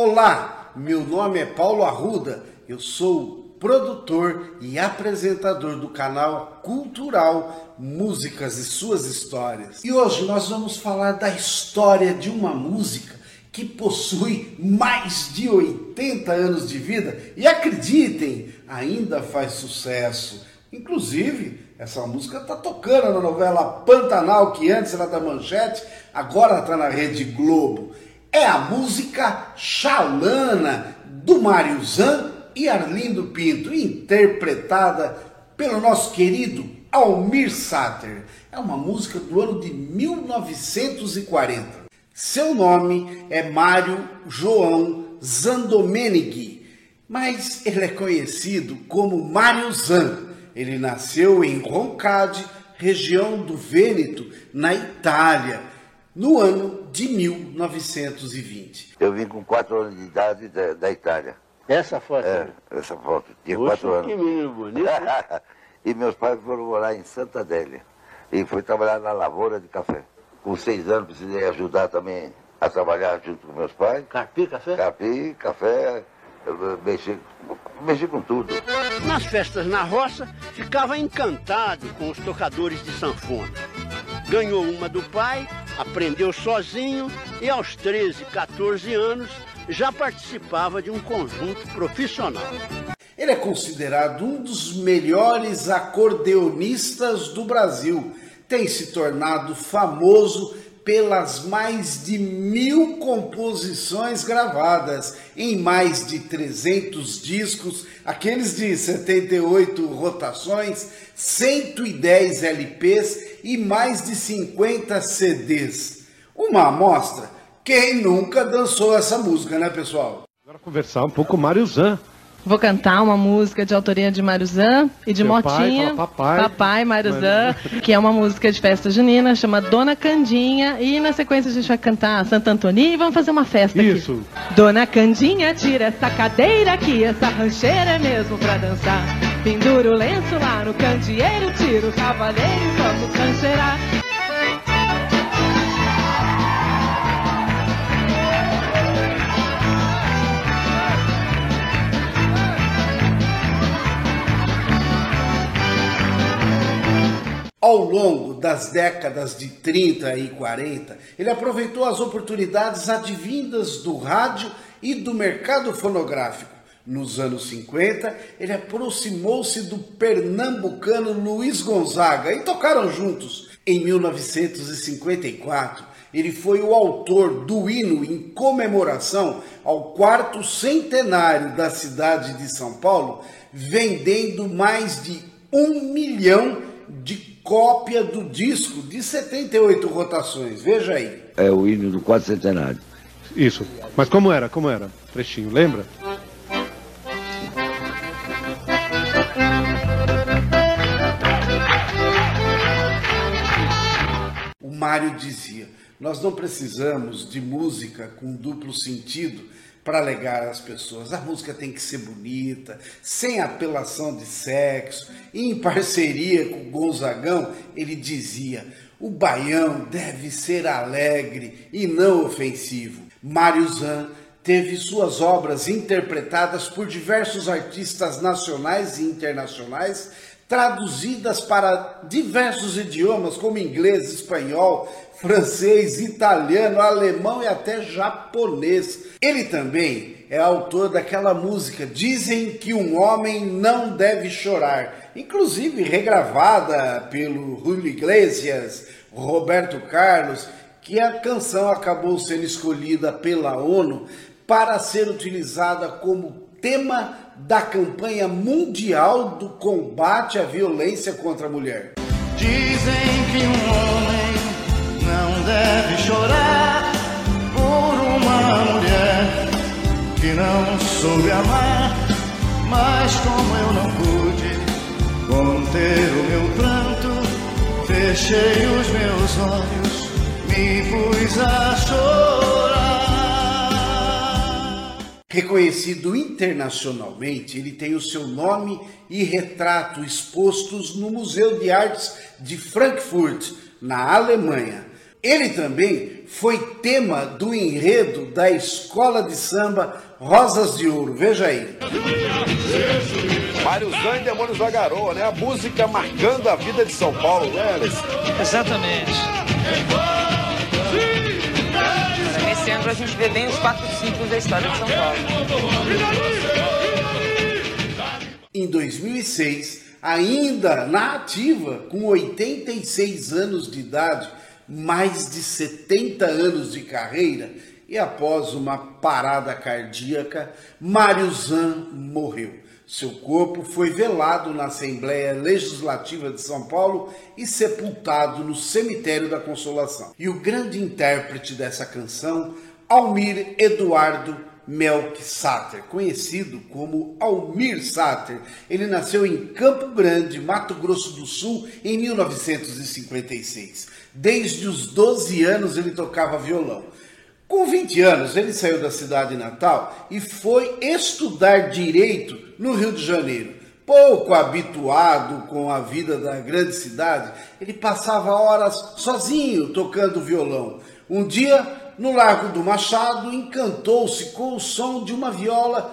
Olá, meu nome é Paulo Arruda, eu sou produtor e apresentador do canal cultural Músicas e Suas Histórias. E hoje nós vamos falar da história de uma música que possui mais de 80 anos de vida e acreditem, ainda faz sucesso. Inclusive, essa música está tocando na novela Pantanal, que antes era da Manchete, agora está na Rede Globo é a música Xalana, do Mário Zan e Arlindo Pinto, interpretada pelo nosso querido Almir Sater. É uma música do ano de 1940. Seu nome é Mário João Zandomeneghi, mas ele é conhecido como Mário Zan. Ele nasceu em Roncade, região do Vêneto, na Itália no ano de 1920. Eu vim com quatro anos de idade da, da Itália. Essa foto? É, essa foto. Tinha Poxa, quatro anos. que menino bonito. e meus pais foram morar em Santa Adélia. E fui trabalhar na lavoura de café. Com seis anos precisei ajudar também a trabalhar junto com meus pais. Carpi, café? Carpi, café, mexi, mexi com tudo. Nas festas na roça, ficava encantado com os tocadores de sanfona. Ganhou uma do pai, aprendeu sozinho e aos 13, 14 anos já participava de um conjunto profissional. Ele é considerado um dos melhores acordeonistas do Brasil. Tem se tornado famoso pelas mais de mil composições gravadas em mais de 300 discos, aqueles de 78 rotações, 110 LPs e mais de 50 CDs. Uma amostra. Quem nunca dançou essa música, né, pessoal? Agora conversar um pouco com o Mário Zan. Vou cantar uma música de autoria de Maruzan e de pai, Motinha. fala papai. Papai Maruzan, que é uma música de festa junina, chama Dona Candinha. E na sequência a gente vai cantar Santo Antônio e vamos fazer uma festa Isso. aqui. Dona Candinha, tira essa cadeira aqui, essa rancheira é mesmo pra dançar. Pendura o lenço lá no candeeiro, tira o cavaleiro e vamos rancheirar. Ao longo das décadas de 30 e 40, ele aproveitou as oportunidades advindas do rádio e do mercado fonográfico. Nos anos 50, ele aproximou-se do pernambucano Luiz Gonzaga e tocaram juntos. Em 1954, ele foi o autor do hino em comemoração ao quarto centenário da cidade de São Paulo, vendendo mais de um milhão de cópia do disco de 78 rotações. Veja aí. É o hino do quadro centenário. Isso. Mas como era? Como era? Trechinho, lembra? O Mário dizia: Nós não precisamos de música com duplo sentido para alegar às pessoas. A música tem que ser bonita, sem apelação de sexo. E em parceria com Gonzagão, ele dizia: o baião deve ser alegre e não ofensivo. Mário Zan teve suas obras interpretadas por diversos artistas nacionais e internacionais, traduzidas para diversos idiomas como inglês, espanhol, francês, italiano, alemão e até japonês. Ele também é autor daquela música Dizem que um homem não deve chorar, inclusive regravada pelo Julio Iglesias, Roberto Carlos, que a canção acabou sendo escolhida pela ONU para ser utilizada como tema da campanha mundial do combate à violência contra a mulher. Dizem que um homem deve chorar por uma mulher que não soube amar, mas como eu não pude conter o meu pranto, fechei os meus olhos, me pus a chorar. Reconhecido internacionalmente, ele tem o seu nome e retrato expostos no Museu de Artes de Frankfurt, na Alemanha. Ele também foi tema do enredo da escola de samba Rosas de Ouro. Veja aí. Mário Zan e Demônios da Garoa, né? A música marcando a vida de São Paulo, né, Alice? Exatamente. Nesse ano a gente vê bem os quatro ciclos da história de São Paulo. Em 2006, ainda na ativa, com 86 anos de idade, mais de 70 anos de carreira, e após uma parada cardíaca, Mário Zan morreu. Seu corpo foi velado na Assembleia Legislativa de São Paulo e sepultado no Cemitério da Consolação. E o grande intérprete dessa canção, Almir Eduardo Melk Sater, conhecido como Almir Sater. Ele nasceu em Campo Grande, Mato Grosso do Sul, em 1956. Desde os 12 anos ele tocava violão. Com 20 anos, ele saiu da cidade natal e foi estudar direito no Rio de Janeiro. Pouco habituado com a vida da grande cidade, ele passava horas sozinho tocando violão. Um dia, no Largo do Machado, encantou-se com o som de uma viola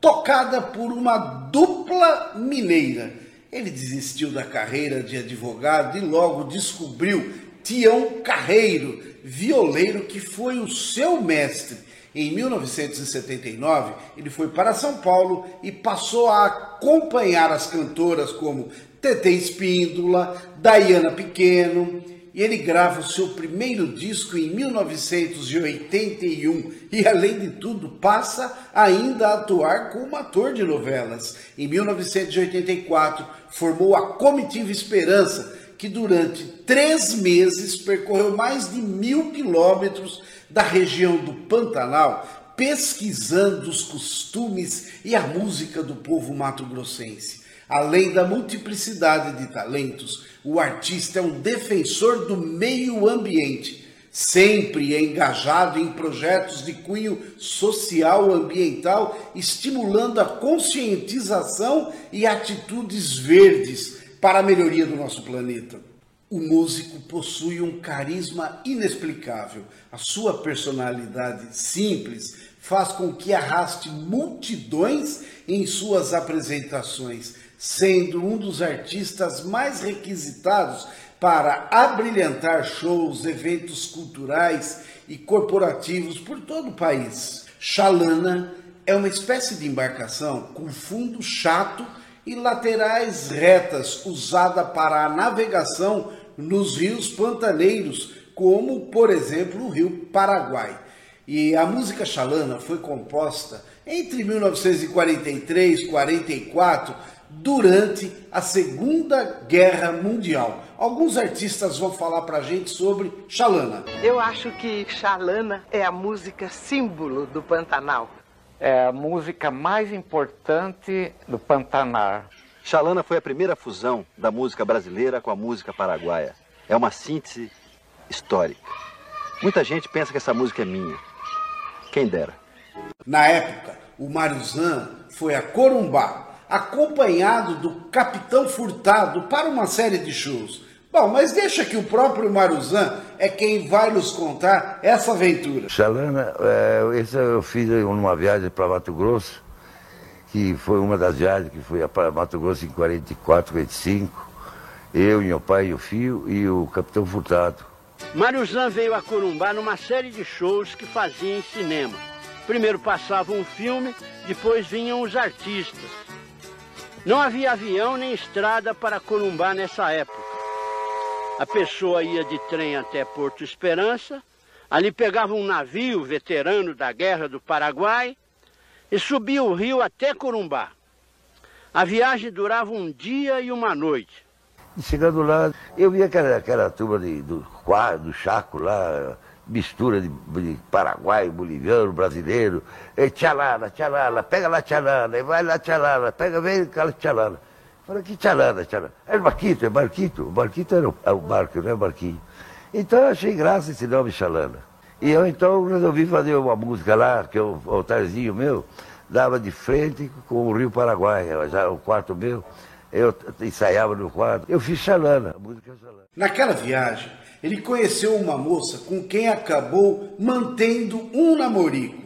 tocada por uma dupla mineira. Ele desistiu da carreira de advogado e logo descobriu Tião Carreiro, violeiro que foi o seu mestre. Em 1979, ele foi para São Paulo e passou a acompanhar as cantoras como Tete Espíndola, Diana Pequeno, e ele grava o seu primeiro disco em 1981 e, além de tudo, passa ainda a atuar como ator de novelas. Em 1984, formou a Comitiva Esperança, que durante três meses percorreu mais de mil quilômetros da região do Pantanal, pesquisando os costumes e a música do povo mato-grossense. Além da multiplicidade de talentos, o artista é um defensor do meio ambiente, sempre engajado em projetos de cunho social ambiental, estimulando a conscientização e atitudes verdes para a melhoria do nosso planeta. O músico possui um carisma inexplicável. A sua personalidade simples faz com que arraste multidões em suas apresentações, sendo um dos artistas mais requisitados para abrilhantar shows, eventos culturais e corporativos por todo o país. Chalana é uma espécie de embarcação com fundo chato e laterais retas usada para a navegação nos rios pantaneiros, como por exemplo o Rio Paraguai. E a música chalana foi composta entre 1943 e 44 durante a Segunda Guerra Mundial. Alguns artistas vão falar pra gente sobre chalana. Eu acho que chalana é a música símbolo do Pantanal é a música mais importante do Pantanal. Xalana foi a primeira fusão da música brasileira com a música paraguaia. É uma síntese histórica. Muita gente pensa que essa música é minha. Quem dera. Na época, o Mário Zan foi a Corumbá, acompanhado do Capitão Furtado para uma série de shows. Bom, mas deixa que o próprio Maruzan é quem vai nos contar essa aventura. Xalana, é, esse eu fiz numa viagem para Mato Grosso, que foi uma das viagens que fui para Mato Grosso em 44, 45. Eu, meu pai e o filho e o Capitão Furtado. Maruzan veio a Corumbá numa série de shows que fazia em cinema. Primeiro passava um filme, depois vinham os artistas. Não havia avião nem estrada para Corumbá nessa época. A pessoa ia de trem até Porto Esperança, ali pegava um navio veterano da Guerra do Paraguai e subia o rio até Corumbá. A viagem durava um dia e uma noite. E chegando lá, eu vi aquela, aquela turma de, do, do Chaco lá, mistura de, de Paraguai, boliviano, brasileiro. E tchalala, tchalala, pega lá tchalala, vai lá tchalala, pega, vem aquela tchalala. Falei, que tchalana, tchalana. É barquito, é barquito. O barquito era o, é o barco, não é barquinho. Então eu achei graça esse nome Xalana. E eu então resolvi fazer uma música lá, que o altarzinho meu dava de frente com o Rio Paraguai, já o quarto meu eu ensaiava no quarto. Eu fiz Xalana, a música é Xalana. Naquela viagem, ele conheceu uma moça com quem acabou mantendo um namorico.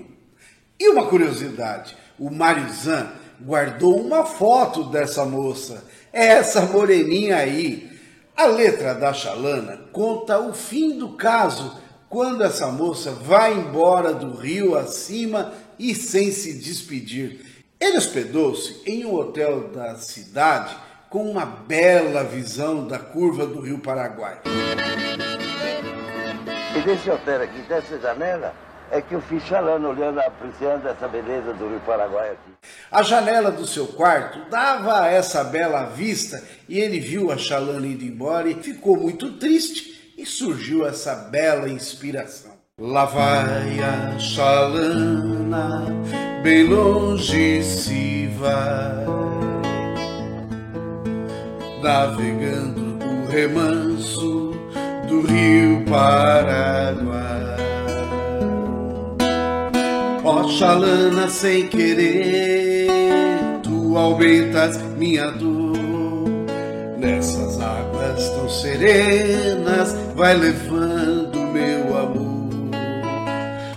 E uma curiosidade, o Mário Zan guardou uma foto dessa moça. É essa moreninha aí. A letra da Xalana conta o fim do caso, quando essa moça vai embora do rio acima e sem se despedir. Ele hospedou-se em um hotel da cidade com uma bela visão da curva do rio Paraguai. E desse hotel aqui, dessa janela, é que eu fiz chalando, olhando, apreciando essa beleza do rio Paraguai aqui. A janela do seu quarto dava essa bela vista e ele viu a Chalana indo embora e ficou muito triste e surgiu essa bela inspiração. Lá vai a Chalana, bem longe se vai, navegando o remanso do rio Paraguai. Oxalana sem querer, tu aumentas minha dor. Nessas águas tão serenas, vai levando meu amor.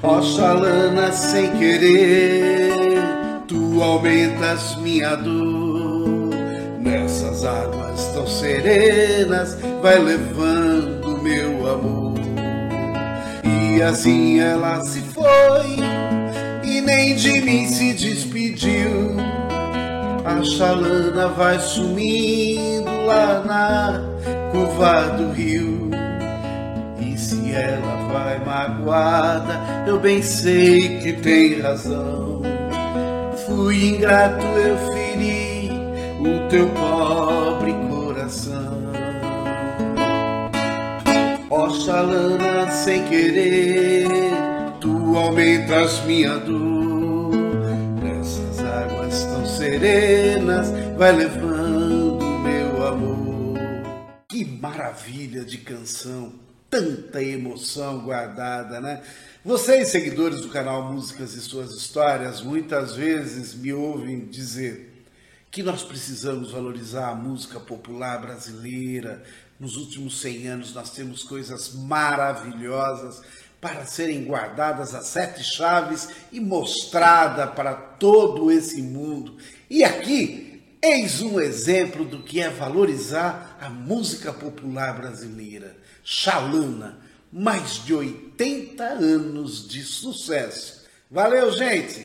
Oxalana sem querer, tu aumentas minha dor. Nessas águas tão serenas, vai levando meu amor. E assim ela se foi nem de mim se despediu. A chalana vai sumindo lá na curva do rio. E se ela vai magoada, eu bem sei que tem razão. Fui ingrato, eu feri o teu pobre coração. Oxalana sem querer, tu aumentas minha dor. Nessas águas tão serenas, vai levando meu amor. Que maravilha de canção, tanta emoção guardada, né? Vocês, seguidores do canal Músicas e Suas Histórias, muitas vezes me ouvem dizer que nós precisamos valorizar a música popular brasileira. Nos últimos 100 anos nós temos coisas maravilhosas para serem guardadas as sete chaves e mostrada para todo esse mundo. E aqui eis um exemplo do que é valorizar a música popular brasileira. Xalana, mais de 80 anos de sucesso. Valeu, gente!